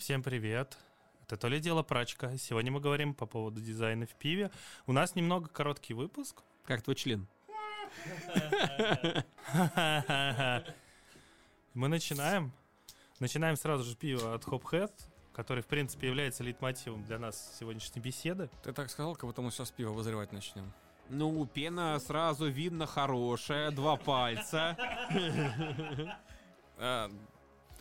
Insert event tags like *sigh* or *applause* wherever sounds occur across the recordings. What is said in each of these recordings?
Всем привет. Это то ли дело прачка. Сегодня мы говорим по поводу дизайна в пиве. У нас немного короткий выпуск. Как твой член? Мы начинаем. Начинаем сразу же пиво от Hophead, который, в принципе, является лейтмотивом для нас сегодняшней беседы. Ты так сказал, как будто мы сейчас пиво вызревать начнем. Ну, пена сразу видно хорошая, два пальца. *laughs*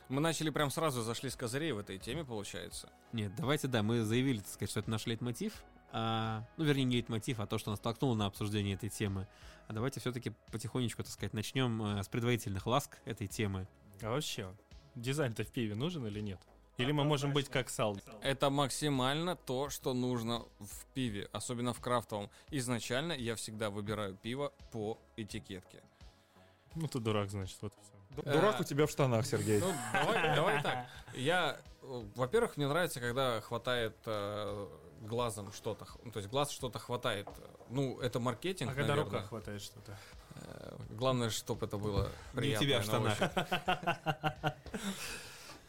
А, мы начали прям сразу, зашли с козырей в этой теме, получается. Нет, давайте, да, мы заявили, так сказать, что это наш лейтмотив. А, ну, вернее, не лейтмотив, а то, что нас толкнуло на обсуждение этой темы. А давайте все-таки потихонечку, так сказать, начнем э, с предварительных ласк этой темы. А вообще, дизайн-то в пиве нужен или нет? Или мы можем быть как Сал? Это максимально то, что нужно в пиве, особенно в крафтовом. Изначально я всегда выбираю пиво по этикетке. Ну ты дурак, значит, вот и все. Дурак у тебя в штанах, Сергей. Ну, давай, давай так. Я, э, во-первых, мне нравится, когда хватает э, глазом что-то. ну, То есть глаз что-то хватает. Ну, это маркетинг, А когда наверное. рука хватает что-то? Э, Главное, чтобы это было Не приятно. у тебя в штанах.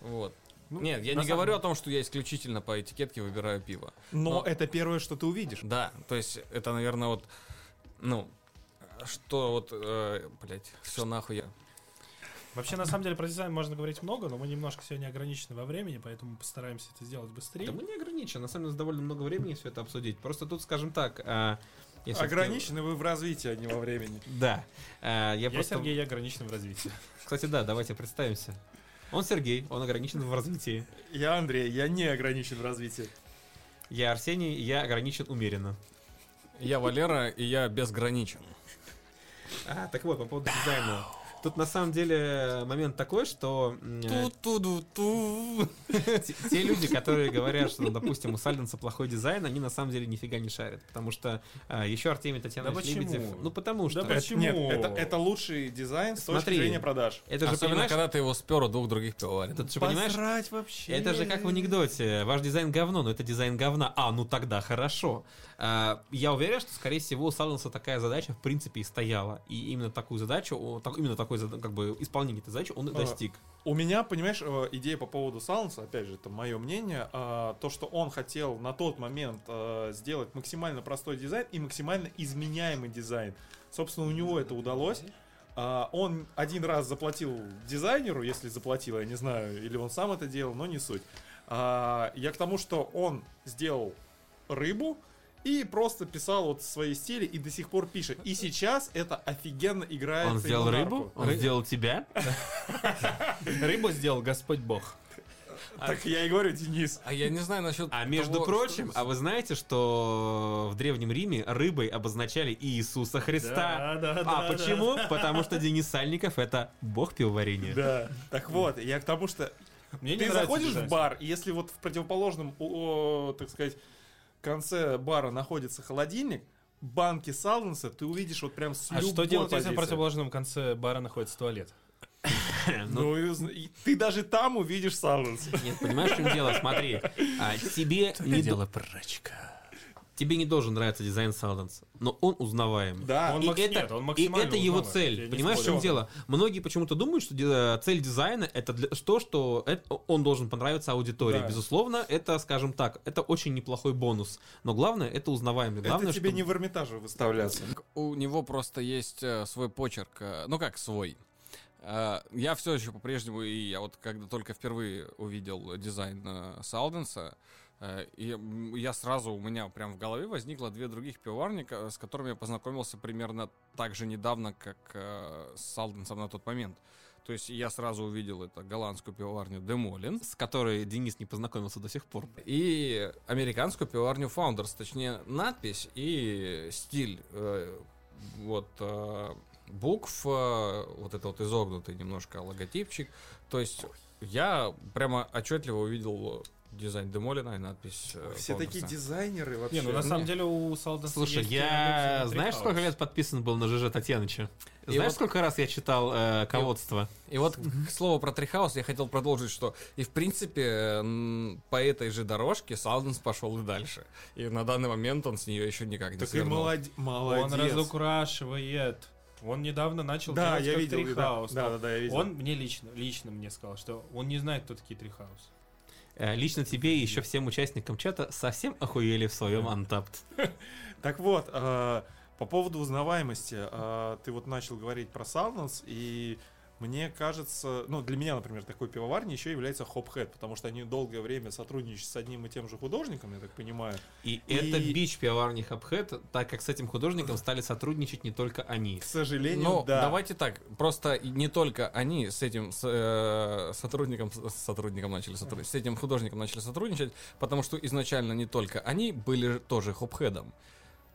Вот. Ну, Нет, я не самом- говорю о том, что я исключительно по этикетке выбираю пиво. Но Но- это первое, что ты увидишь. Да, то есть это, наверное, вот, ну, что вот, э, блять, все нахуй я. Вообще, на самом деле, про дизайн можно говорить много, но мы немножко сегодня ограничены во времени, поэтому постараемся это сделать быстрее. Да мы не ограничены, на самом деле, у нас довольно много времени все это обсудить. Просто тут, скажем так... а, всё-таки- Ограничены вы в развитии, а не во времени. Да. А, Я Я просто... Сергей, я ограничен в развитии. *laughs* Кстати, да, давайте представимся. Он Сергей, он ограничен в развитии. Я Андрей, я не ограничен в развитии. Я Арсений, я ограничен умеренно. Я Валера, и я безграничен. А, так вот, по поводу дизайна. Тут на самом деле момент такой, что э, Ту-ту-ду-ту. те, люди, которые говорят, что, допустим, у Salden's плохой дизайн, они на самом деле нифига не шарят. Потому что а, еще Артемий Татьянович почему? Лебедев... Ну, потому что... Да почему? Это, это лучший дизайн с точки зрения продаж. Это же, Особенно, понимаешь, когда ты его спер у двух других пивоварен. ты же понимаешь, вообще. Это же как в анекдоте. Ваш дизайн говно, но это дизайн говна. А, ну тогда хорошо. А, Я уверен, что, скорее всего, у Саленса такая задача, в принципе, и стояла. И именно такую задачу, именно такой как бы исполнение этой задачи он А, достиг. У меня, понимаешь, э, идея по поводу Саланса, опять же, это мое мнение, а, то, что он хотел на тот момент э, сделать максимально простой дизайн и максимально изменяемый дизайн. Собственно, у него это удалось. А, Он один раз заплатил дизайнеру, если заплатил, я не знаю, или он сам это делал, но не суть. А, Я к тому, что он сделал рыбу и просто писал вот свои стили и до сих пор пишет. И сейчас это офигенно играет. Он сделал рыбу? Он сделал тебя? *laughs* Рыбу сделал Господь Бог. *laughs* Так я и говорю, Денис. А я не знаю насчет А между прочим, а вы знаете, что в Древнем Риме рыбой обозначали Иисуса Христа? Да, да, а почему? *laughs* Потому что Денис Сальников это бог пивоварения. Да. Так вот, я к тому, что Мне не ты заходишь в бар, и если вот в противоположном, так сказать, конце бара находится холодильник, банки Салденса, ты увидишь вот прям с А любой что делать, если в противоположном конце бара находится туалет? *laughs* Ну, ты даже там увидишь Салденс. Нет, понимаешь, в чем дело? Смотри, а, тебе не до- прачка. Тебе не должен нравиться дизайн Салденс, но он узнаваем. Да. Он и, макс- это, нет, он и максимально это его узнаваем, я цель. не Понимаешь, в чем дело? Многие почему-то думают, что ди- цель дизайна это для, то, что это- он должен понравиться аудитории. Да. Безусловно, это, скажем так, это очень неплохой бонус. Но главное, это узнаваемый. Главное, Это тебе чтобы- не в Эрмитаже выставляться. У него просто есть э, свой почерк. э, Ну как свой? Э, Я все еще по-прежнему, и я вот когда только впервые увидел дизайн э, Салденса, э, и м, я сразу, у меня прям в голове возникло две других пивоварника, с которыми я познакомился примерно так же недавно, как э, с Салденсом на тот момент. То есть я сразу увидел это голландскую пивоварню Демолин, с которой Денис не познакомился до сих пор. и американскую пивоварню Founders, точнее надпись и стиль э, вот э, букв, э, вот это вот изогнутый немножко логотипчик. То есть я прямо отчетливо увидел дизайн Демолина и надпись э, Все такие дизайнеры вообще. Не, ну на самом Не. деле у Салденса Слушай, есть я... Знаешь, сколько лет подписан был на ЖЖ Татьяныча? И Знаешь, вот- сколько раз я читал э, ководство? И вот к слову про Трихаус я хотел продолжить, что и в принципе по этой же дорожке Салденс пошел и дальше. И на данный момент он с нее еще никак не Так и свернул. молодец. Он разукрашивает. Он недавно начал Да, делать я как видел, да. Трихаус. Да, да, да, я видел. Он мне лично, лично мне сказал, что он не знает, кто такие Трихаус. Э, Лично тебе и еще всем участникам чата совсем охуели в своем Untapped. *laughs* Так вот, э, по поводу узнаваемости, э, ты вот начал говорить про Silence, и мне кажется, ну, для меня, например, такой пивоварней еще является Hophead, потому что они долгое время сотрудничают с одним и тем же художником, я так понимаю. И, И- это бич пивоварни Хабхэт, так как с этим художником стали сотрудничать не только они. К сожалению, Ну, да. давайте так, просто не только они с этим с, э, сотрудником, с сотрудником начали сотрудничать, с этим художником начали сотрудничать, потому что изначально не только они были тоже хопхедом.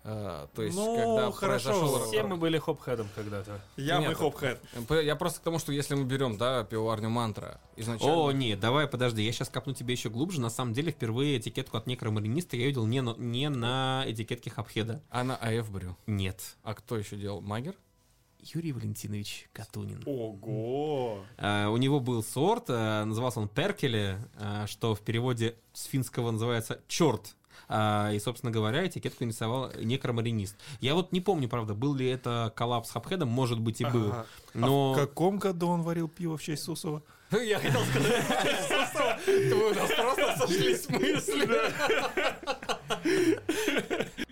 Э, то есть, Ну, когда хорошо. произошел... Все мы были хопхедом когда-то. Я мы Нет, Hophead. П- Я просто к тому, что если мы берем, да, пивоварню мантра, изначально... О, нет, давай, подожди, я сейчас копну тебе еще глубже. На самом деле, впервые этикетку от некромариниста я видел не на, не на этикетке Хабхеда. А на АФ брю. Нет. А кто еще делал? Магер? Юрий Валентинович Катунин. Ого. А, у него был сорт, а, назывался он Перкеле, а, что в переводе с финского называется черт. А, и, собственно говоря, этикетку рисовал некромаринист. Я вот не помню, правда, был ли это коллапс с Хабхедом, может быть и был. Ага. Но... А в каком году он варил пиво в честь Сусова? Я хотел сказать, *laughs* вы у нас просто сошлись мысли.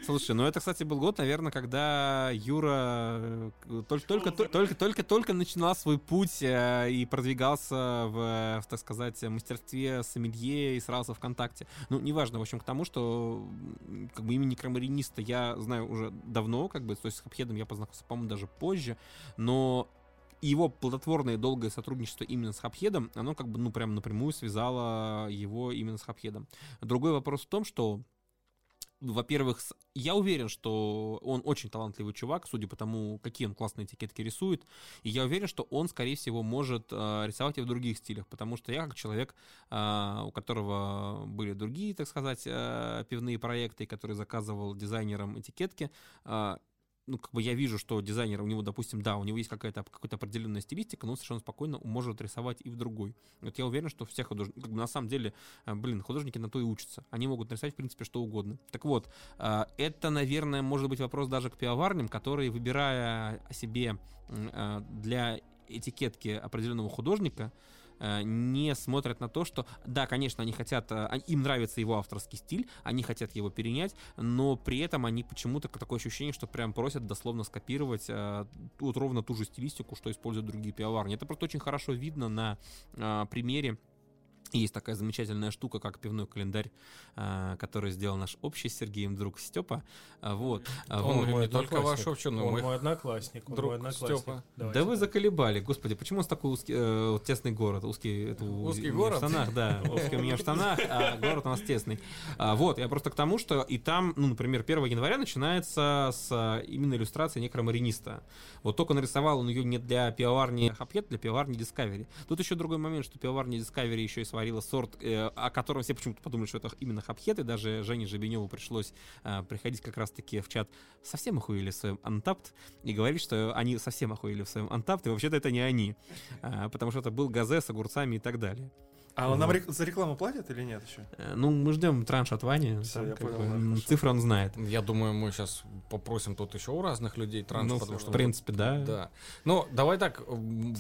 Слушай, ну это, кстати, был год, наверное, когда Юра э, только, только, только, только, только начинал свой путь э, и продвигался в, так сказать, мастерстве сомелье и сразу ВКонтакте. Ну, неважно, в общем, к тому, что как бы имя некромариниста я знаю уже давно, как бы, то есть с Хабхедом я познакомился, по-моему, даже позже, но его плодотворное долгое сотрудничество именно с Хабхедом, оно как бы, ну, прям напрямую связало его именно с Хабхедом. Другой вопрос в том, что во-первых, я уверен, что он очень талантливый чувак, судя по тому, какие он классные этикетки рисует. И я уверен, что он, скорее всего, может э, рисовать и в других стилях, потому что я как человек, э, у которого были другие, так сказать, э, пивные проекты, который заказывал дизайнерам этикетки, э, ну, как бы я вижу, что дизайнер, у него, допустим, да, у него есть какая-то какая-то определенная стилистика, но он совершенно спокойно может рисовать и в другой. Вот я уверен, что все художники, как бы на самом деле, э, блин, художники на то и учатся. Они могут нарисовать, в принципе, что угодно. Так вот, э, это, наверное, может быть вопрос даже к пивоварням, которые, выбирая себе э, для этикетки определенного художника, не смотрят на то, что, да, конечно, они хотят, э, им нравится его авторский стиль, они хотят его перенять, но при этом они почему-то такое ощущение, что прям просят дословно скопировать э, вот ровно ту же стилистику, что используют другие пивоварни. Это просто очень хорошо видно на э, примере есть такая замечательная штука, как пивной календарь, э, который сделал наш общий с Сергеем друг Степа. А, Вот. А, Он не мой только одноклассник. ваш общий, но Он мой мой одноклассник. он друг мой одноклассник. Степа. Давайте Да вы так. заколебали, господи, почему у нас такой узкий, э, вот тесный город, узкий, это Узкий у город? в штанах, да, узкий у меня в штанах, а город у нас тесный. А, вот, я просто к тому, что и там, ну, например, 1 января начинается с а, именно иллюстрации некромариниста. Вот только нарисовал он ее не для пивоварни Хапьет, для пивоварни Discovery. Тут еще другой момент, что пивоварня Discovery еще и сварила сорт, э, о котором все почему-то подумали, что это именно Хапьет, и даже Жене Жебеневу пришлось а, приходить как раз-таки в чат совсем охуели в своем Untapped и говорить, что они совсем охуели в своем Untapped, и вообще-то это не они, А, потому что это был газе с огурцами и так далее. А он нам Вот. рек- за рекламу платят или нет еще? Э, Ну, мы ждем транш от Вани, Всё, там я понял, бы, да, цифры он знает. Я думаю, мы сейчас попросим тут еще у разных людей транш, Ну, потому в что... принципе, да. Да. Ну, давай так,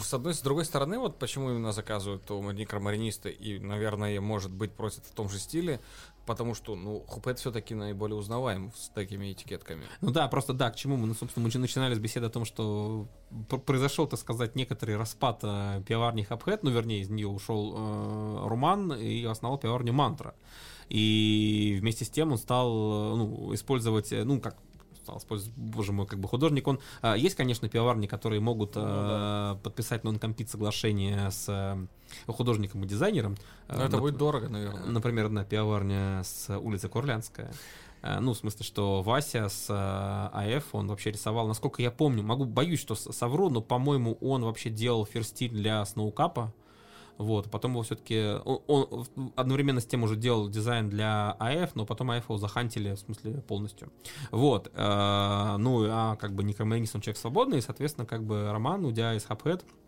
с одной, с другой стороны, вот почему именно заказывают у некромаринисты и, наверное, может быть, просят в том же стиле, потому что, ну, Хупет все-таки наиболее узнаваем с такими этикетками. Ну да, просто да, к чему мы, ну, собственно, мы начинали с беседы о том, что пр- произошел, так сказать, некоторый распад э, пивоварни Хабхэт, ну, вернее, из нее ушел э, Руман и основал пивоварню Мантра. И вместе с тем он стал, э, ну, использовать, э, ну, как использовать, боже мой, как бы художник, он... э, есть, конечно, пивоварни, которые могут э, подписать нон-компит соглашение с э, художником и дизайнером. Но Э, это нап- будет дорого, наверное. Например, одна пивоварня с улицы Курлянская. Ну, в смысле, что Вася с э, АФ, он вообще рисовал, насколько я помню, могу, боюсь, что совру, но, по-моему, он вообще делал ферстиль для Сноукапа. Вот, потом его все-таки... Он, он одновременно с тем уже делал дизайн для АФ, но потом АФ его захантили, в смысле, полностью. Вот. э, Ну, а как бы Некромэнис, он человек свободный, и, соответственно, как бы Роман, уйдя из Хабхед, э,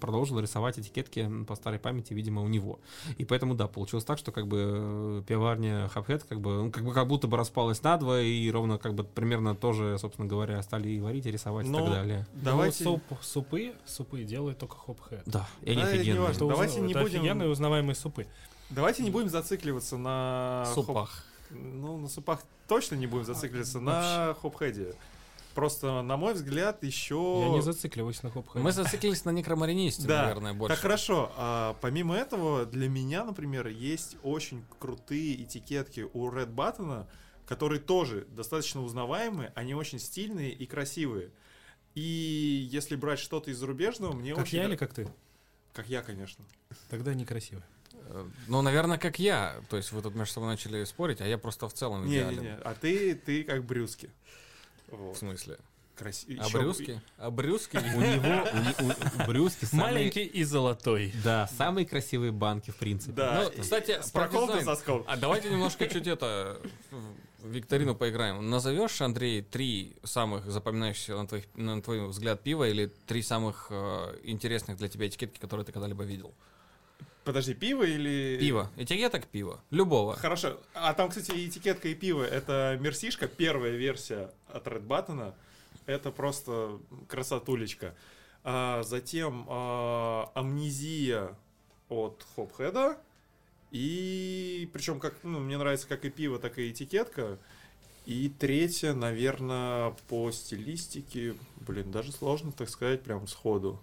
продолжил рисовать этикетки по старой памяти, видимо, у него. И поэтому, да, получилось так, что как бы э, пивоварня Хабхед как бы, ну, как бы как будто бы распалась надвое, и ровно как бы примерно тоже, собственно говоря, стали и варить, и рисовать и Ну, так далее. Давайте... Ну, суп- супы, супы делают только хопхэт. Да, и они Да, и офигенные. неважно. Это, уз- Давайте не это будем- офигенные узнаваемые супы. Давайте не будем зацикливаться на... хоп- Супах. Ну, на супах точно не будем зацикливаться, на хопхеде. Просто, на мой взгляд, еще... Я не зацикливаюсь на хоп Мы зациклились на некромаринисте, Да, наверное, больше. Так хорошо. А, помимо этого, для меня, например, есть очень крутые этикетки у Red Button, которые тоже достаточно узнаваемые, они очень стильные и красивые. И если брать что-то из зарубежного, мне Как очень... я нра- или как ты? Как я, конечно. Тогда некрасиво. Э, Ну, наверное, как я. То есть вы тут между собой начали спорить, а я просто в целом идеален. Не-не-не. А ты, ты как Брюски. В Вот. смысле? Красиво. А брюски? А брюски? У него, Брюски Маленький и золотой. да, самые красивые банки, в принципе. Да. Ну, кстати, с про проколотым дизайн. соском. А давайте немножко чуть это в викторину поиграем. Назовешь, Андрей, три самых запоминающихся на, твоих, на твой взгляд пива или три самых э, интересных для тебя этикетки, которые ты когда-либо видел? Подожди, пиво или... Пиво. Этикеток пива. Любого. Хорошо. А там, кстати, этикетка и пиво. Это Мерсишка, первая версия от Red Button. Это просто красотулечка. А затем а, амнезия от Хопхеда. И причем, как, ну, мне нравится как и пиво, так и этикетка. И третья, наверное, по стилистике, блин, даже сложно так сказать прям сходу.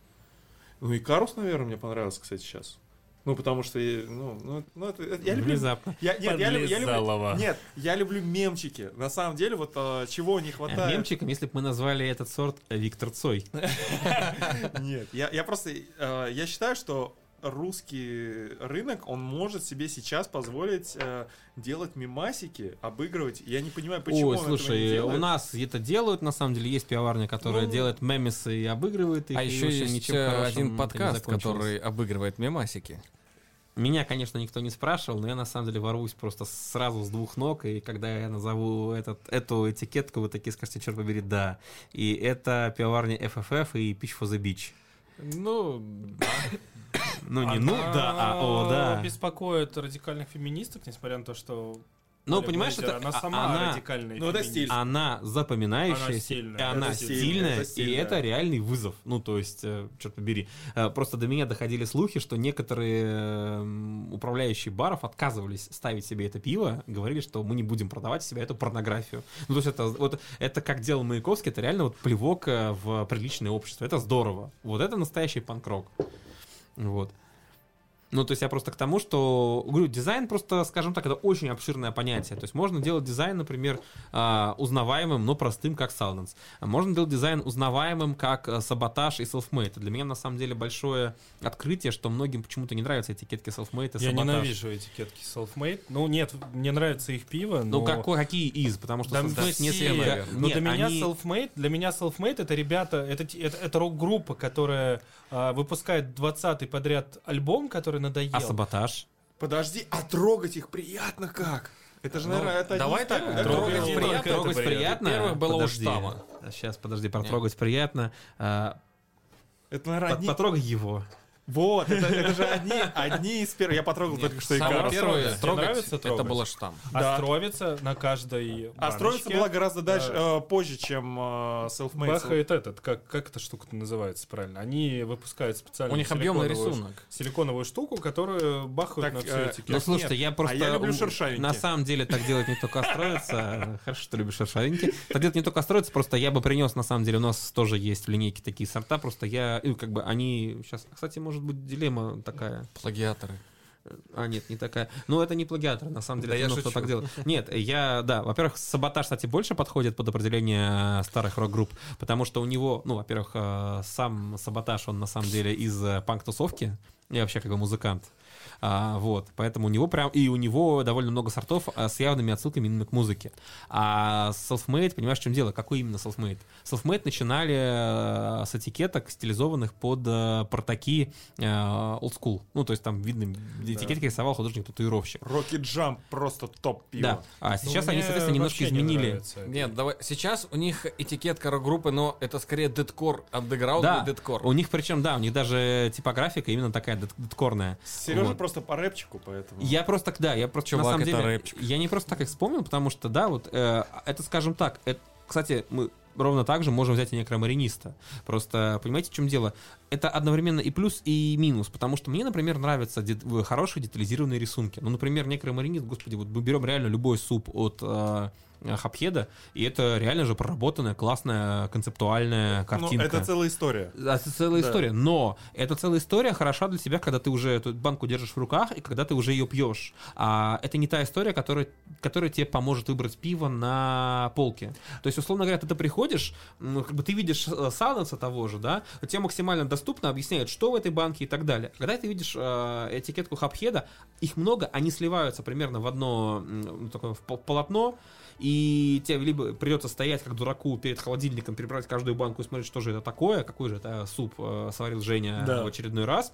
Ну и Карус, наверное, мне понравился, кстати, сейчас. Ну, потому что, я- ну, ну, ну, это, я люблю Внезапно. я, нет, я, люблю, я люблю- нет, я люблю мемчики. На самом деле, вот а, чего не хватает. Мемчиком, если бы мы назвали этот сорт э, Виктор Цой. *laughs* Нет, я, я просто, э, я считаю, что русский рынок, он может себе сейчас позволить э, делать мемасики, обыгрывать. Я не понимаю, почему Ой, он этого не слушай, делает. у нас это делают, на самом деле, есть пивоварня, которая Ну, делает мемесы и обыгрывает их. А и, еще есть ничем э, один подкаст, который обыгрывает мемасики. Меня, конечно, никто не спрашивал, но я на самом деле ворвусь просто сразу с двух ног, и когда я назову этот, эту этикетку, вы такие скажете, черт побери, да. И это пивоварня FFF и Pitch for the Beach. Ну, да. Ну, не ну, да, а о, да. беспокоит радикальных феминисток, несмотря на то, что... Ну, понимаешь, это она а- сама она- радикальная Ну, это стиль. Она запоминающаяся, Она стильная, и она это стильная, это и стильная. это реальный вызов. Ну, то есть, э, черт побери. Э, Просто до меня доходили слухи, что некоторые эм, управляющие баров отказывались ставить себе это пиво, говорили, что мы не будем продавать себе эту порнографию. Ну, то есть, это, вот, это как делал Маяковский, это реально вот плевок э, в приличное общество. Это здорово. Вот это настоящий панк-рок. Вот. Ну, то есть я просто к тому, что, говорю, дизайн просто, скажем так, это очень обширное понятие. То есть можно делать дизайн, например, а, узнаваемым, но простым, как Silence. Можно делать дизайн узнаваемым, как а, Саботаж и Selfmade. Для меня, на самом деле, большое открытие, что многим почему-то не нравятся этикетки Selfmade и Я Sabotage. ненавижу этикетки self-made. Ну, нет, мне нравится их пиво, но... Ну, какой, какие из? Потому что все, не слегка- наверное. Но Нет, для меня они- self-made, для меня self-made это ребята, это, это, это рок-группа, которая а, выпускает 20-й подряд альбом, который надоел. А Саботаж? Подожди, а трогать их приятно как? Это же, Ну, наверное, это давай так, да? трогать Трогать приятно. Трогать приятно? Первых было у Подожди. штамма. Сейчас, подожди, протрогать приятно. А, Это, наверное, под- одни... Потрогай его. Вот, это, это же одни, одни из первых. Я потрогал только что и Самое Карл. первое трогать, это было штамм. Да. Островица на каждой А баночке была гораздо дальше, э, позже, чем э, Selfmade. Бахает этот, как, как эта штука называется правильно? Они выпускают специально У них объемный рисунок. силиконовую штуку, которую бахают Так, на всю э, этикетку. Ну, слушайте, Нет, я просто... а я люблю шершавенькие. На самом деле так делать не только строится. Хорошо, что любишь шершавенькие. Так делать не только строится, просто я бы принес, на самом деле, у нас тоже есть в линейке такие сорта, просто я... ну, как бы они... Сейчас, кстати, может быть, дилемма такая. Плагиаторы. А, нет, не такая. Ну, это не плагиатор, на самом деле, Да это я кто шучу. так делает. Нет, я, да, во-первых, Саботаж, кстати, больше подходит под определение э, старых рок-групп, потому что у него, ну, во-первых, э, сам Саботаж, он на самом деле из э, панк-тусовки, и вообще как бы музыкант. А, вот, поэтому у него прям, и у него довольно много сортов а, с явными отсылками именно к музыке. А Selfmade, понимаешь, в чем дело? Какой именно Selfmade? Selfmade начинали э, с этикеток, стилизованных под э, портаки э, old school. Ну, то есть там видно, этикетки рисовал художник-татуировщик. Rocket Jump просто топ пиво. Да. А Ну, сейчас они, мне соответственно, немножко не изменили. нравится это. Нет, давай. Сейчас у них этикетка рок-группы, но это скорее дедкор, андеграунд Да, и дедкор. у них причем, да, у них даже типографика именно такая дед- дедкорная. Сережа Просто по рэпчику, поэтому. Я просто, да, я просто, Чувак, на самом это деле, рэпчик. я не просто так их вспомнил, потому что, да, вот, э, это, скажем так, это, кстати, мы ровно так же можем взять и некромариниста. Просто, понимаете, в чем дело? это одновременно и плюс, и минус, потому что мне, например, нравятся дет- в- хорошие детализированные рисунки. Ну, например, некромаринит, господи, вот мы берем реально любой суп от э, Хапхеда, и это реально же проработанная, классная, концептуальная Ну, картинка. это целая история. Это целая Да. история. Но эта целая история хороша для тебя, когда ты уже эту банку держишь в руках и когда ты уже ее пьешь. А это не та история, которая, которая тебе поможет выбрать пиво на полке. То есть, условно говоря, ты, ты приходишь, ну, как бы ты видишь э, Сайленса того же, да, тебе максимально доступно объясняют, что в этой банке и так далее. Когда ты видишь э, этикетку Хапхеда, их много, они сливаются примерно в одно м, такое в пол- полотно, и тебе либо придется стоять как дураку перед холодильником, перебрать каждую банку и смотреть, что же это такое, какой же это суп э, сварил Женя Да. в очередной раз.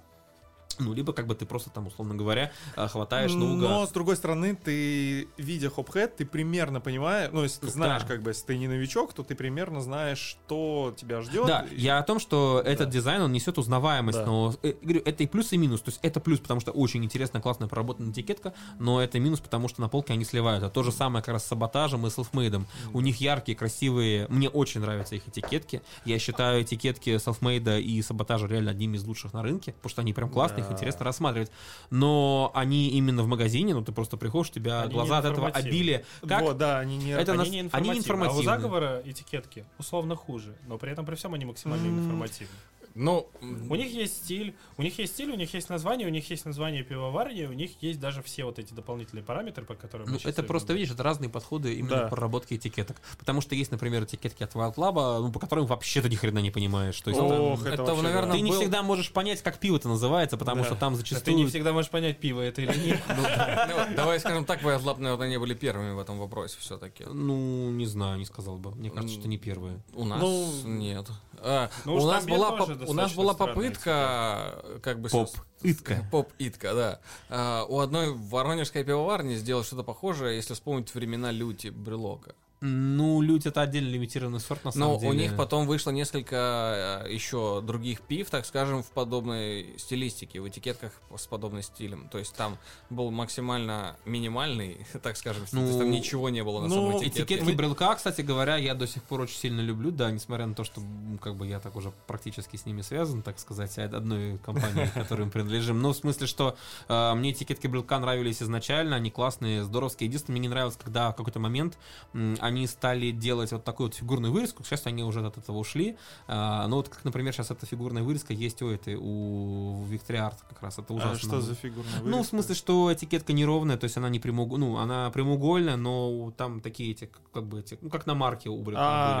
Ну, либо как бы ты просто там, условно говоря, э, хватаешь наугад. Но, с другой стороны, ты, видя хопхед, ты примерно понимаешь, ну, если ты Да. знаешь, как бы, если ты не новичок, то ты примерно знаешь, что тебя ждет. Да, я о том, что этот дизайн, он несет узнаваемость, Да. но э, говорю, это и плюс, и минус. То есть это плюс, потому что очень интересная, классная проработанная этикетка, но это минус, потому что на полке они сливаются. То же самое как раз с саботажем и селфмейдом. У них яркие, красивые, мне очень нравятся их этикетки. Я считаю этикетки селфмейда и саботажа реально одними из лучших на рынке, потому что они прям классные, их Да. интересно рассматривать. Но они именно в магазине, ну ты просто приходишь, у тебя Они глаза от этого обилия. Как? Вот, да, они не... Это Они нас- не они информативны. А у заговора этикетки условно хуже, но при этом при всем они максимально информативны. Ну, У них есть стиль, у них есть стиль, у них есть название, у них есть название пивоварни, у них есть даже все вот эти дополнительные параметры, по которым мы Ну, это просто, говорим. видишь, это разные подходы именно Да. к проработке этикеток. Потому что есть, например, этикетки от Wild Club, ну, по которым вообще ты ни хрена не понимаешь. То есть Ох, там- это, это, наверное, да. ты не был- всегда можешь понять, как пиво-то называется, потому Да. что там Да зачастую... ты не всегда можешь понять, пиво это или нет. *laughs* Ну, давай скажем так, Wild Lab, наверное, не были первыми в этом вопросе все-таки. Ну, не знаю, не сказал бы. Мне кажется, что не первые. У нас Ну, нет. А, ну у, нас была, у нас была попытка, как бы... с- Поп-итка. *laughs* Поп-итка, да. А, у одной воронежской пивоварни сделать что-то похожее, если вспомнить времена Люти Брелока. Ну, лють это отдельно лимитированный сорт, на Но самом деле. у них потом вышло несколько э, еще других пив, так скажем, в подобной стилистике, в этикетках с подобным стилем. То есть там был максимально минимальный, *laughs* так скажем, стиль. То есть там Ну, ничего не было на ну, самой этикетке. Этикетки брелка, кстати говоря, я до сих пор очень сильно люблю, да, несмотря на то, что как бы я так уже практически с ними связан, так сказать, одной компании, которой мы принадлежим. Но в смысле, что э, мне этикетки брелка нравились изначально, они классные, здоровские. Единственное, мне не нравилось, когда в какой-то момент м, они стали делать вот такую вот фигурную вырезку. Счастью, они уже от этого ушли. А, но вот, как, например, сейчас эта фигурная вырезка есть у этой, у Art как раз. Это ужасно. А что за фигурная Ну, в вырезка? смысле, что этикетка неровная, то есть она не прямоугольная, ну, она прямоугольная, но там такие эти, как- бы эти, ну, как на марке у А,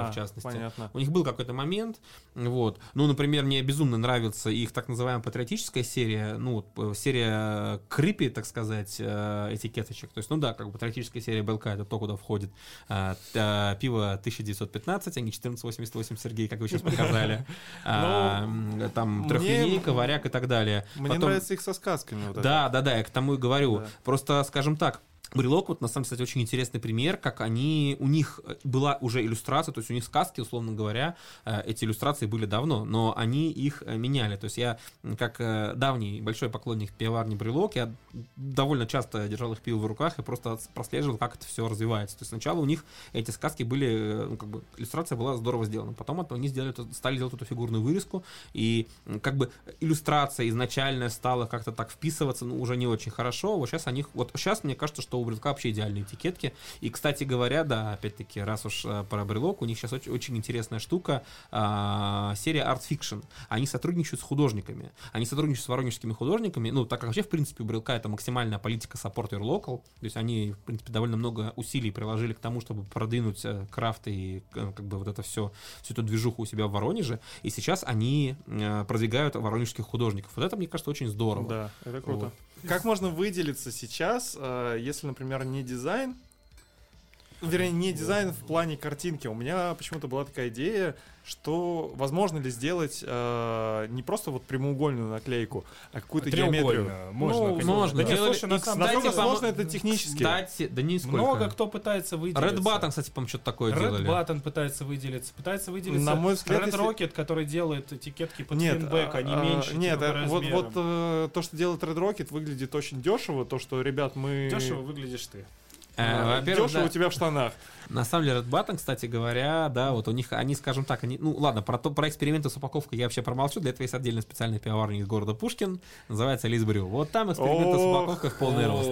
были, в частности. понятно. У них был какой-то момент, вот. Ну, например, мне безумно нравится их так называемая патриотическая серия, ну, э, серия крипи, так сказать, э, этикеточек. То есть, ну да, как бы патриотическая серия БЛК, это то, куда входит э, т- пиво 1915, а не 1488 Сергей, как вы сейчас показали. *laughs* А, м, Там мне- трехлинейка, варяг и так далее. Мне Потом- нравится их со сказками. Вот это. да, да, да, я к тому и говорю. Да. Просто, скажем так, Брелок, вот на самом деле, кстати, очень интересный пример, как они, у них э, была уже иллюстрация, то есть у них сказки, условно говоря, э, эти иллюстрации были давно, но они их э, меняли. То есть я, как давний большой поклонник пивоварни Брелок, я довольно часто держал их пиво в руках и просто прослеживал, как это все развивается. То есть сначала у них эти сказки были, ну, как бы, иллюстрация была здорово сделана. Потом это они сделали, стали делать эту фигурную вырезку, и как бы иллюстрация изначальная стала как-то так вписываться, ну, уже не очень хорошо. Вот сейчас они, вот сейчас мне кажется, что у брелка вообще идеальные этикетки. И, кстати говоря, да, опять-таки, раз уж э, про брелок, у них сейчас очень, очень интересная штука, а, серия Art Fiction. Они сотрудничают с художниками. Они сотрудничают с воронежскими художниками, ну, так как вообще, в принципе, у брелка это максимальная политика support your local, то есть они, в принципе, довольно много усилий приложили к тому, чтобы продвинуть э, крафт и э, как бы вот это все, всю эту движуху у себя в Воронеже, и сейчас они продвигают воронежских художников. Вот это, мне кажется, очень здорово. Да, это круто. Вот. Как можно выделиться сейчас, э, если, например, не дизайн, вернее, не дизайн в плане картинки. У меня почему-то была такая идея, что возможно ли сделать э, не просто вот прямоугольную наклейку, а какую-то геометрию. Можно, Ну, конечно. можно. Да нет, Делали слушай, на самом Насколько сложно это технически? Кстати, да нисколько. много кто пытается выделиться. Red Button, кстати, по-моему, что-то такое Red делали. Button пытается выделиться. Пытается выделиться На мой взгляд, Red если- Rocket, который делает этикетки под Нет, финбэк, они а, меньше. Нет, типа, по а, вот, вот э, то, что делает Red Rocket, выглядит очень дешево. То, что, ребят, мы... Дешево выглядишь ты. Э, Во-первых, Дешево да. у тебя в штанах. На самом деле, Red Button, кстати говоря, да, вот у них, они, скажем так, они, ну ладно, про, то, про эксперименты с упаковкой я вообще промолчу, для этого есть отдельно специальная пивоварня из города Пушкин, называется Лис Брю. Вот там эксперименты с упаковкой в полный рост.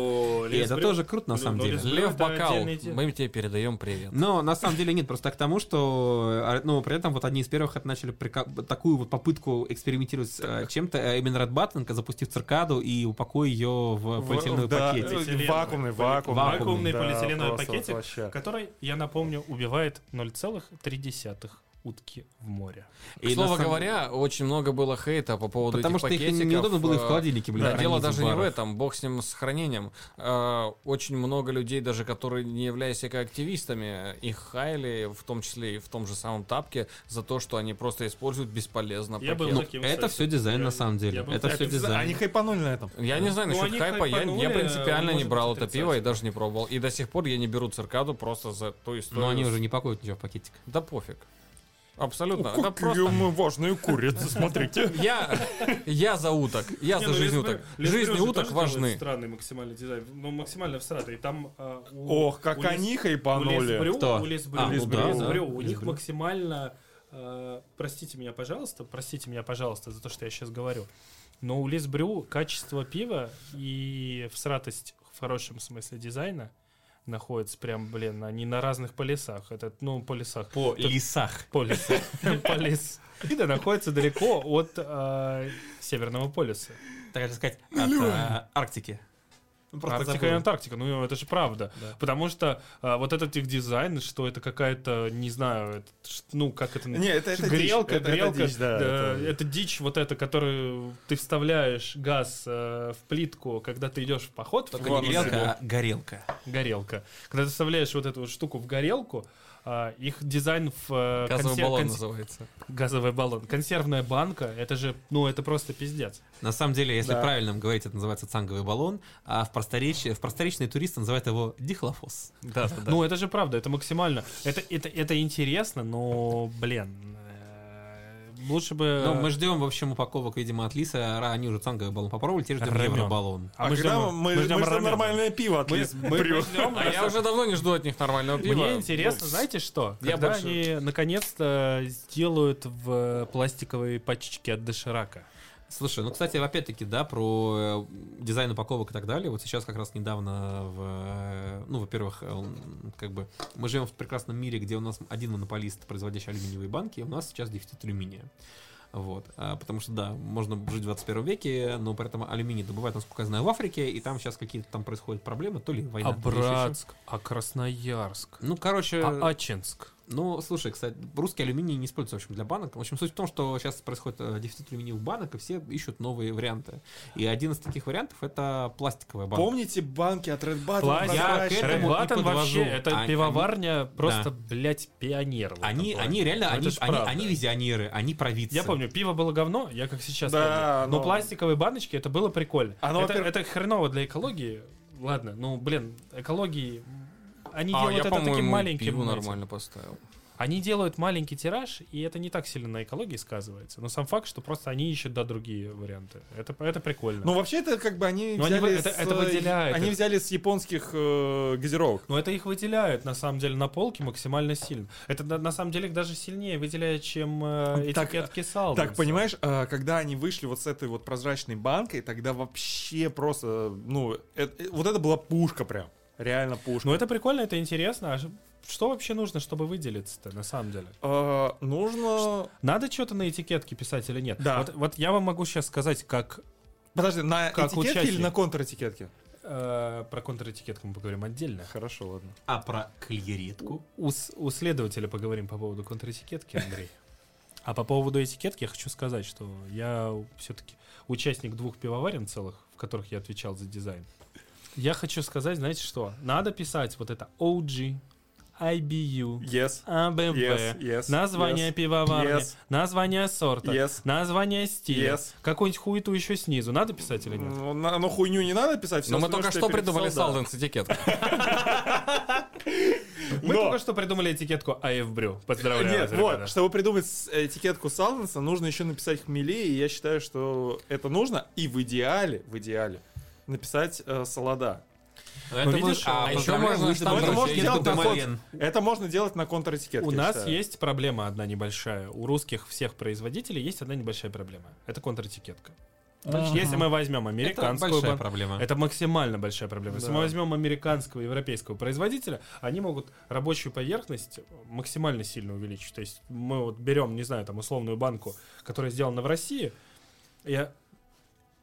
И это тоже круто, на самом Ну, деле. Брю Лев Бокал, отдельный те- мы тебе передаем привет. Но *laughs* на самом деле нет, просто к тому, что э, ну, при этом вот одни из первых это начали прика- такую вот попытку экспериментировать с э, чем-то, э, именно Red Button, запустив циркаду и упакуя ее в полиэтиленовый пакетик. Вакуумный, вакуумный. Вакуумный Да, полиэтиленовый пакетик, вообще. который, я напомню, убивает 0,3 утки в море. К И на слову самом- говоря, очень много было хейта по поводу Потому этих что их пакетиков. неудобно было и в э, холодильнике, блин, Да, дело даже не в этом, бог с ним, с хранением. Э, Очень много людей, даже которые не являются экоактивистами, их хайли, в том числе и в том же самом тапке, за то, что они просто используют бесполезно Я был пакет. таким, Это кстати. все дизайн Я- на самом деле. я был Это все дизайн. Они хайпанули на этом. Я не знаю Ну, насчет они хайпа, я, я принципиально он не брал это пиво и даже не пробовал. И до сих пор я не беру циркаду просто за ту историю. Но они уже не пакуют ничего в пакетик. Да пофиг. Абсолютно. Это Какие просто... мы важные курицы, смотрите. *laughs* Я, я за уток. Я Не, за ну, жизнь Лес уток. Лес Брю же уток важны. Странный максимальный дизайн. Ну, максимально всратый. Там а, у- Ох, как у Лес- они у хайпанули. Лесбрю, Кто? у Лесбрю, А, Лесбрю, да, Лесбрю, да, у них максимально, э, простите меня, пожалуйста, простите меня, пожалуйста, за то, что я сейчас говорю, но у Лесбрю качество пива и всратость в хорошем смысле дизайна находится прям, блин, они на разных полюсах. Это, ну, полюсах. По лесах. Полюса. *laughs* Полюс. И да, находится далеко от э, Северного полюса. Так сказать, от э, Арктики. Ну, просто Арктика и Антарктика, ну это же правда. Да. Потому что а, вот этот их дизайн, что это какая-то, не знаю, это ну как это... Не, это, это грелка, дичь, это- это грелка, дичь, да, да, это- это дичь вот эта, которую ты вставляешь газ э, в плитку, когда ты идешь в поход, Только в не грелка, а горелка. горелка. Когда ты вставляешь вот эту вот штуку в горелку, их дизайн в э, Газовый консер- баллон конс- называется. газовый баллон, консервная банка, это же, ну это просто пиздец. На самом деле, если Да. правильно говорить, это называется цанговый баллон, а в, просторечии, в просторечные туристы называют его дихлофос. Да, да, да. Ну, это же правда, это максимально. Это, это, это интересно, но, блин, лучше бы... Ну, мы ждем, в общем, упаковок, видимо, от Лиса. Они уже цанговый баллон попробовали, теперь ждем Рамен. евробаллон. А, мы когда ждем- мы, мы мы ждем ждем рамен. нормальное пиво от Мы- Лис мы- мы ждем- А я уже давно не жду от них нормального пива. Мне интересно, Ну, знаете что? я Когда больше- они наконец-то сделают в пластиковые пачечки от доширака. Слушай, ну, кстати, опять-таки, да, про э, дизайн упаковок и так далее. Вот сейчас как раз недавно, в, э, ну, во-первых, э, как бы мы живем в прекрасном мире, где у нас один монополист, производящий алюминиевые банки, и у нас сейчас дефицит алюминия. Вот. А, потому что, да, можно жить в 21 веке, но при этом алюминий добывают, насколько я знаю, в Африке, и там сейчас какие-то там происходят проблемы, то ли война, А. Братск, а Красноярск, Ну, короче, а Ачинск. Ну, слушай, кстати, русский алюминий не используется, в общем, для банок. В общем, суть в том, что сейчас происходит э, дефицит алюминиевых банок, и все ищут новые варианты. И один из таких вариантов — это пластиковая банка. Помните банки от Red Button? Пластик. Я к этому Red Button вообще, это Они- пивоварня просто, блядь, пионер. Они, они реально, они, они, правда. они визионеры, они провидцы. Я помню, пиво было говно, я как сейчас Да, помню. Но, но- пластиковые баночки, это было прикольно. Оно, это, во-первых- это хреново для экологии. Ладно, ну, блин, экологии... Они А, делают я, это таким маленьким... пиву этим. нормально поставил. Они делают маленький тираж, и это не так сильно на экологии сказывается. Но сам факт, что просто они ищут, да, другие варианты. Это, это прикольно. Ну, вообще, это как бы они Но они взяли вы- это- с, это э, выделяет Они взяли с японских э, газировок. Но это их выделяет, на самом деле, на полке максимально сильно. Это, на, на самом деле, их даже сильнее выделяет, чем э, Так, этикетки Салденса. Так, понимаешь, э, когда они вышли вот с этой вот прозрачной банкой, тогда вообще просто, ну, э- э, вот это была пушка прям. Реально пушка. Ну, это прикольно, это интересно. А что вообще нужно, чтобы выделиться-то, на самом деле? Э, нужно... Надо что-то на этикетке писать или нет? Да. Вот, вот я вам могу сейчас сказать, как Подожди, на Как этикетке участник. или на контр-этикетке? э, про контр-этикетку мы поговорим отдельно. Хорошо, ладно. А про клееретку? У, у следователя поговорим по поводу контр-этикетки, Андрей. *laughs* А по поводу этикетки я хочу сказать, что я все-таки участник двух пивоварен целых, в которых я отвечал за дизайн. Я хочу сказать, знаете что? Надо писать вот это OG, IBU, Yes. ABV, Yes, yes, название yes, пивоварни, yes. название сорта, Yes. название стиля, Yes. какую-нибудь хуету еще снизу. Надо писать или нет? Ну, на- ну, хуйню не надо писать. всё Но мы только что придумали переписал, да. Салденс этикетку. *laughs* Мы Но- только что придумали этикетку AF Brew. Поздравляю Нет, вот, чтобы придумать с- этикетку Салденса, нужно еще написать хмели, и я считаю, что это нужно. И в идеале, в идеале, написать э, солода. Это видишь, а а еще поздравляем, можно вы штамп добавили можно делать на Домовен. Это можно делать на контр-этикетке. У я нас считаю. есть проблема одна небольшая. У русских всех производителей есть одна небольшая проблема. Это контратикетка. Значит, Если мы возьмем Это американскую большая бан- проблема. Это максимально большая проблема. Если Да. мы возьмем американского, европейского производителя, они могут рабочую поверхность максимально сильно увеличить. То есть мы вот берем, не знаю, там условную банку, которая сделана в России, и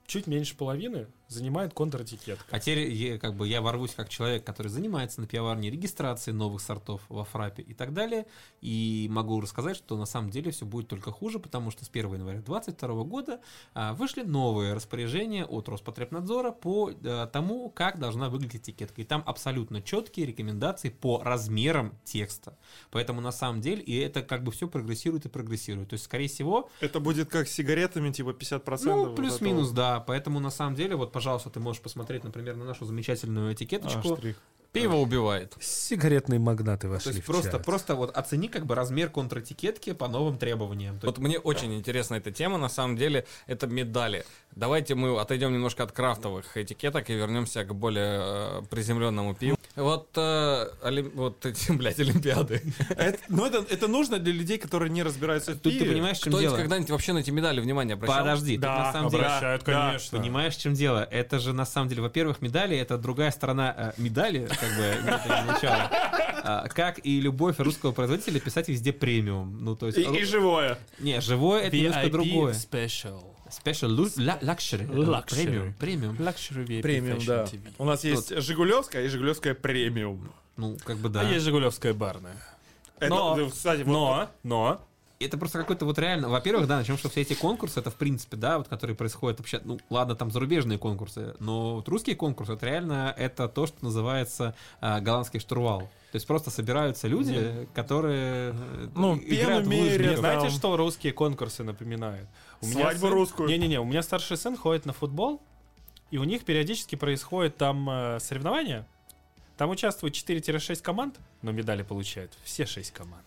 чуть меньше половины занимает контратикетка. А теперь я, как бы, я ворвусь как человек, который занимается на пивоварне регистрацией новых сортов во фрапе и так далее, и могу рассказать, что на самом деле все будет только хуже, потому что с 1 января 2022 года а, вышли новые распоряжения от Роспотребнадзора по а, тому, как должна выглядеть этикетка. И там абсолютно четкие рекомендации по размерам текста. Поэтому на самом деле, и это как бы все прогрессирует и прогрессирует. То есть, скорее всего, Это будет как с сигаретами, типа 50%. ну, плюс-минус, да. Поэтому на самом деле, вот, пожалуйста, ты можешь посмотреть, например, на нашу замечательную А, этикеточку. штрих. Пиво убивает. Сигаретные магнаты То вошли есть в просто, чат. просто вот оцени как бы размер контратикетки по новым требованиям. То Вот мне очень интересна эта тема, на самом деле, это медали. Давайте мы отойдем немножко от крафтовых этикеток и вернемся к более э, приземленному пиву. Вот, э, олим- вот эти, *laughs* блядь, Олимпиады. Это- Ну, это, это нужно для людей, которые не разбираются в Тут ты пиве. понимаешь, чем Кто-нибудь дело? когда-нибудь вообще на эти медали внимание обращал? Подожди, Да, на самом деле... Обращают, Да, конечно. Понимаешь, в чем дело? Это же на самом деле, во-первых, медали это другая сторона э, медали, как бы это звучало. А, Как и любовь русского производителя писать везде премиум. Ну, то есть. И, и живое. Не, живое это немножко другое. Special. Special lu- luxury. Luxury. Премиум. Премиум. Luxury VIP Премиум, Fashion да. TV. У нас есть Жигулевская и Жигулевская премиум. Ну, как бы да. А есть Жигулевская барная. Это, Но- кстати, вот- Но, но, Это просто какой-то вот реально, во-первых, да, начнем, что все эти конкурсы, это в принципе, да, вот которые происходят вообще, ну, ладно, там зарубежные конкурсы, но вот русские конкурсы, это реально, это то, что называется а, голландский штурвал. То есть просто собираются люди, которые э, Ну, играют в пену лыжи. мерят, знаете, что русские конкурсы напоминают? Свадьбу русскую. Не-не-не, у меня старший сын ходит на футбол, и у них периодически происходит там э, соревнования. Там участвует 4-6 команд, но медали получают все 6 команд.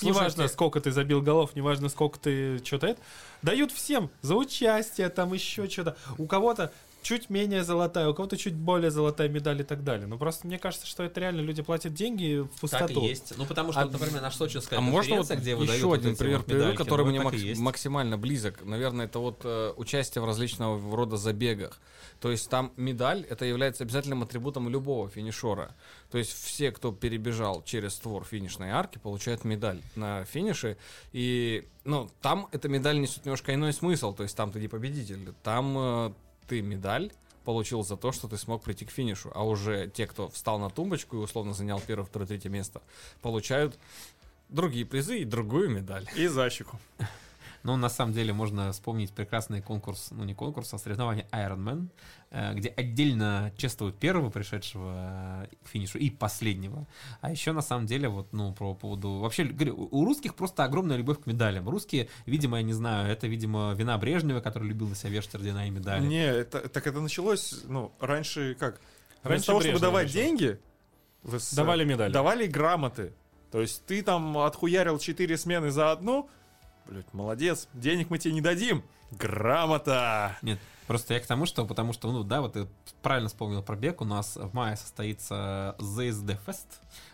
Неважно, Слушайте- сколько ты забил голов, неважно, сколько ты что-то это. Дают всем за участие, там еще что-то. У кого-то чуть менее золотая, у кого-то чуть более золотая медаль и так далее. Но просто мне кажется, что это реально люди платят деньги в пустоту. Так и есть. Ну, потому что, А- например, наша сочинская А можно вот где выдают еще один пример вот который ну, мне есть. максимально близок. Наверное, это вот э, участие в различного рода забегах. То есть там медаль, это является обязательным атрибутом любого финишера. То есть все, кто перебежал через створ финишной арки, получают медаль на финише. И, ну, там эта медаль несет немножко иной смысл. То есть там ты не победитель. Там э, ты медаль получил за то, что ты смог прийти к финишу. А уже те, кто встал на тумбочку и условно занял первое, второе, третье место, получают другие призы и другую медаль. И защику. Но на самом деле можно вспомнить прекрасный конкурс, ну не конкурс, а соревнование Ironman, э, где отдельно чествуют первого пришедшего э, к финишу и последнего. А еще на самом деле вот, ну, по поводу... Вообще, говорю, у русских просто огромная любовь к медалям. Русские, видимо, я не знаю, это, видимо, вина Брежнева, который любил на себя вешать ордена и медали. Не, это, так это началось, ну, раньше как? Раньше того, чтобы давать начал. деньги, СССР, Давали медали. давали грамоты. То есть ты там отхуярил 4 смены за одну, блядь, молодец, денег мы тебе не дадим. Грамота! Нет, просто я к тому, что, потому что, ну да, вот ты правильно вспомнил про бег, у нас в мае состоится ZSD Fest,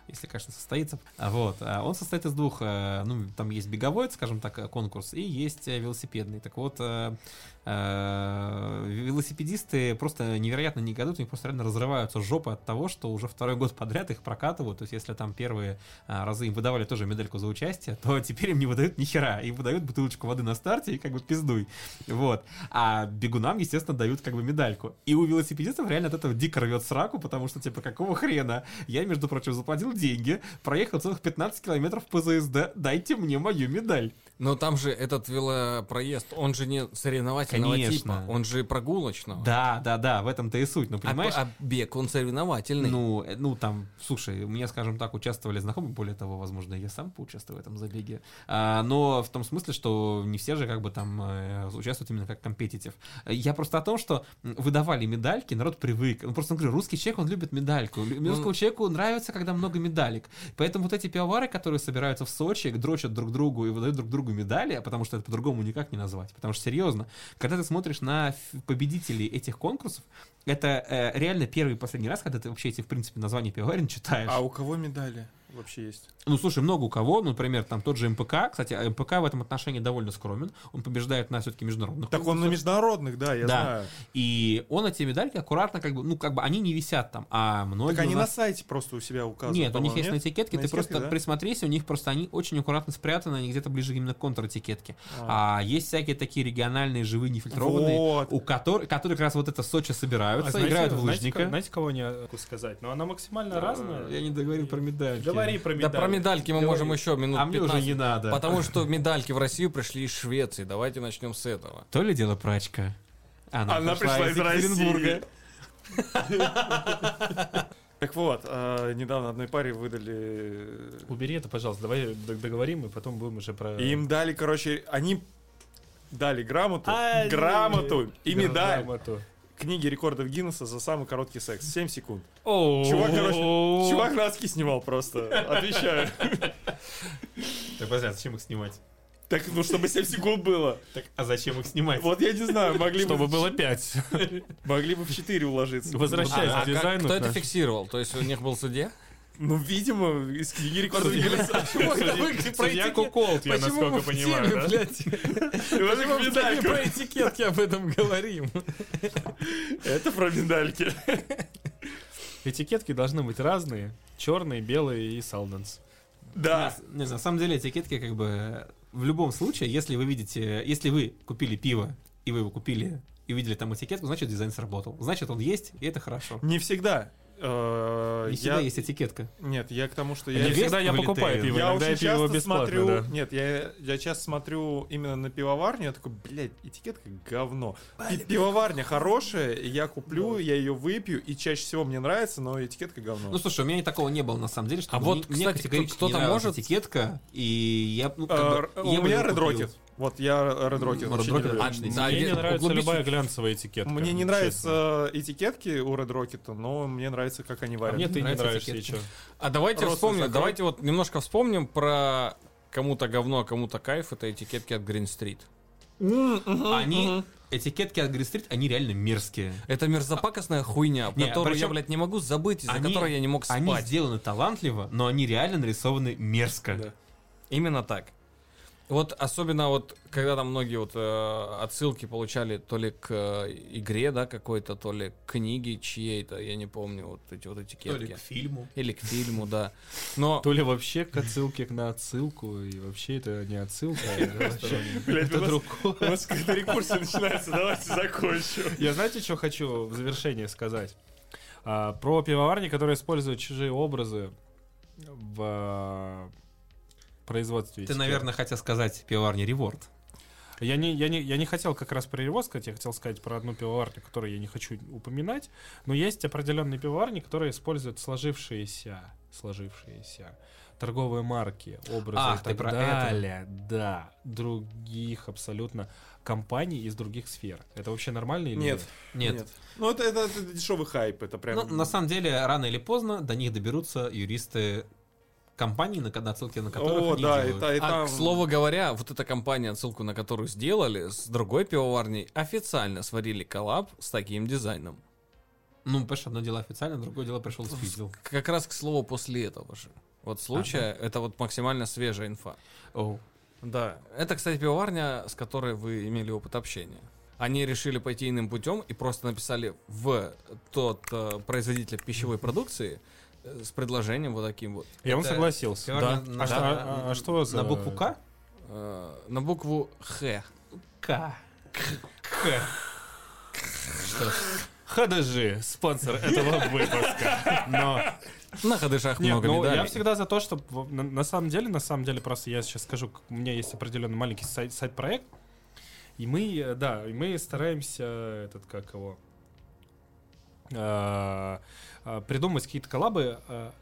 если, конечно, состоится. А Вот, а он состоит из двух, э, ну, там есть беговой, скажем так, конкурс, и есть э, велосипедный. Так вот, э, велосипедисты просто невероятно негодуют, у них просто реально разрываются жопы от того, что уже второй год подряд их прокатывают. То есть, если там первые а, разы им выдавали тоже медальку за участие, то теперь им не выдают ни хера. Им выдают бутылочку воды на старте и как бы пиздуй. Вот. А бегунам, естественно, дают как бы медальку. И у велосипедистов реально от этого дико рвет сраку, потому что, типа, какого хрена? Я, между прочим, заплатил деньги, проехал целых 15 километров по ЗСД, дайте мне мою медаль. Но там же этот велопроезд, он же не соревновательного Конечно. типа, он же прогулочного. Да, да, да, в этом-то и суть. Ну, А, понимаешь? а бег, он соревновательный. Ну, э, ну, там, слушай, у меня, скажем так, участвовали знакомые, более того, возможно, я сам поучаствую в этом забеге. А, но в том смысле, что не все же как бы там э, участвуют именно как компетитив. Я просто о том, что выдавали медальки, народ привык. Ну, просто говорю, русский человек, он любит медальку. Ну, Русскому человеку нравится, когда много медалек. Поэтому вот эти пивовары, которые собираются в Сочи, дрочат друг другу и выдают друг другу книгу медали, а потому что это по-другому никак не назвать. Потому что, серьезно, когда ты смотришь на победителей этих конкурсов, это э, реально первый и последний раз, когда ты вообще эти, в принципе, названия пивоварен читаешь. А у кого медали вообще есть? Ну, слушай, много у кого. Ну, например, там тот же МПК. Кстати, а МПК в этом отношении довольно скромен. Он побеждает на все-таки международных Так он на конкурсах. международных, да, я Да. знаю. И он эти медальки аккуратно, как бы, ну, как бы они не висят там, а многие Так они у на нас... сайте просто у себя указывают. Нет, у них есть на нет? этикетке, На ты этикетке, просто да? присмотрись, у них просто они очень аккуратно спрятаны, они где-то ближе именно к контр-этикетке. А. А есть всякие такие региональные, живые, нефильтрованные, Вот. у которых, которые как раз вот это в Сочи собираются, А знаете- играют в знаете, лыжника. ко- Знаете, кого не могу сказать? Но она максимально разная. Я не договорил про медальки. Говори про Да медаль. про медальки мы Говори. можем еще минут А мне уже 15. не надо. Потому что медальки в Россию пришли из Швеции. Давайте начнем с этого. То ли дело прачка. Она, Она пришла из Екатеринбурга. *laughs* Так вот, а, недавно одной паре выдали... Убери это, пожалуйста, давай договорим, и потом будем уже про... И им дали, короче, они дали грамоту, А, грамоту и медаль Грамоту. Книги рекордов Гиннесса за самый короткий секс. 7 секунд. Чувак, короче, чувак носки снимал просто, отвечаю. Так, подожди, а зачем их снимать? Так, ну, чтобы 7 секунд было. Так, а зачем их снимать? Вот я не знаю, могли Чтобы бы... было 5. Могли бы в 4 уложиться. Возвращаясь А к дизайну. кто это фиксировал? То есть у них был судья? Ну, видимо, из книги рекордов Гиннесса. Судья *laughs* Куколт, я насколько понимаю, да? И вот их медалька. про этикетки об этом говорим? Это про медальки. Этикетки должны быть разные. Черные, белые и салденс. Да. Не, на самом деле этикетки как бы в любом случае, если вы видите, если вы купили пиво и вы его купили и видели там этикетку, значит дизайн сработал. Значит он есть, и это хорошо. Не всегда. Э, Не всегда я- есть этикетка. Нет, я к тому, что Не я... вес всегда я покупаю пиво, Я иногда очень я его часто бесплатно, смотрю... да. Нет, я, я часто смотрю именно на пивоварню, я такой, блядь, этикетка говно. Пи- пивоварня хорошая, и я куплю, я ее выпью, и чаще всего мне нравится, но этикетка говно. Ну слушай, у меня такого не было на самом деле, что А вот, мне кстати, категорически кто-то не может- этикетка, и я ну, как бы, у я бы меня Red купил. Rocket. Вот я Red Rocket Red вообще не Rocket люблю. отличный. Да, Мне я- не нравится углубитесь- любая глянцевая этикетка. Мне не честно. нравятся этикетки у Red Rocket, но мне нравится, как они А варят. мне ты не нравишься, чё? А давайте Просто вспомним, закрой. давайте вот немножко вспомним про кому-то говно, а кому-то кайф. Это этикетки от Green Street. Они, этикетки от Green Street, они реально мерзкие. Это мерзопакостная хуйня, Не, которую я, причем блядь, не могу забыть, из-за они- которой я не мог спать. Они сделаны талантливо, но они реально нарисованы мерзко. Да. Именно так. Вот особенно вот, когда там многие вот э, отсылки получали то ли к э, игре, да, какой-то, то ли к книге чьей-то, я не помню, вот эти вот То этикетки. ли к фильму. Или к фильму, да. *laughs* Но То ли вообще к отсылке на отсылку, и вообще это не отсылка, а это другое. У нас какая-то рекурсия начинается, давайте закончим. Я знаете, что хочу в завершение сказать? А, про пивоварни, которые используют чужие образы в производстве. Ты, наверное, хотел сказать пивоварня Реворд. Я не, я, не, я не хотел как раз про его сказать, я хотел сказать про одну пивоварню, которую я не хочу упоминать, но есть определенные пивоварни, которые используют сложившиеся, сложившиеся торговые марки, образы Ах, и так про далее, да, других абсолютно компаний из других сфер. Это вообще нормально или Нет. нет? Нет. Ну, это, это, это дешевый хайп, это прям... Ну, на самом деле, рано или поздно до них доберутся юристы компаний, на, на отсылке на которых О, они да, делают. это, и А, там... к слову говоря, вот эта компания, отсылку на которую сделали, с другой пивоварней официально сварили коллаб с таким дизайном. Ну, понимаешь, одно дело официально, другое дело пришел и спиздил. Как раз к слову после этого же. Вот случая, это вот максимально свежая инфа. Оу. Да. Это, кстати, пивоварня, с которой вы имели опыт общения. Они решили пойти иным путем и просто написали в тот э, производитель пищевой продукции с предложением вот таким вот. Я он Это согласился. Да. на- А, что, на- а- а что за... На букву К? Э, на букву Х. К. К. Что ж. ХДЖ, спонсор этого *laughs* выпуска. Но На ходышах Нет, много ну, медалей. я всегда за то, что на, на самом деле, на самом деле, просто я сейчас скажу, у меня есть определенный маленький сайт, сайт-проект, и мы, э, да, и мы стараемся этот как его а, а, придумать какие-то коллабы а,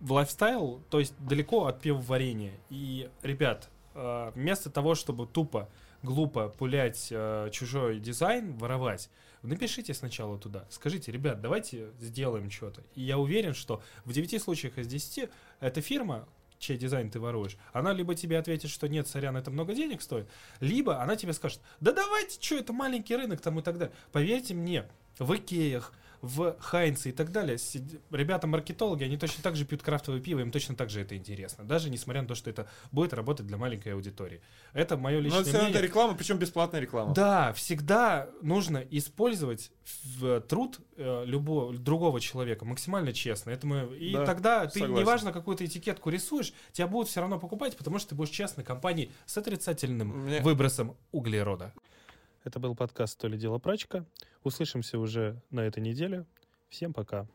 в lifestyle, то есть далеко от пивоварения. И, ребят, вместо того, чтобы тупо, глупо пулять чужой дизайн, воровать, напишите сначала туда. Скажите, ребят, давайте сделаем что-то. И я уверен, что в 9 случаях из 10 эта фирма чей дизайн ты воруешь, она либо тебе ответит, что нет, сорян, это много денег стоит, либо она тебе скажет, да давайте, что это маленький рынок там и так далее. Поверьте мне, в Икеях, в Хайнце и так далее, ребята-маркетологи, они точно так же пьют крафтовое пиво, им точно так же это интересно. Даже несмотря на то, что это будет работать для маленькой аудитории. Это мое Но личное это все равно мнение. это реклама, причем бесплатная реклама. Да, всегда нужно использовать в труд э, любого другого человека максимально честно. Это мы, и Да, тогда ты согласен. неважно какую-то этикетку рисуешь, тебя будут все равно покупать, потому что ты будешь честной компанией с отрицательным Мне- выбросом углерода. Это был подкаст «То ли дело прачка». Услышимся уже на этой неделе. Всем пока.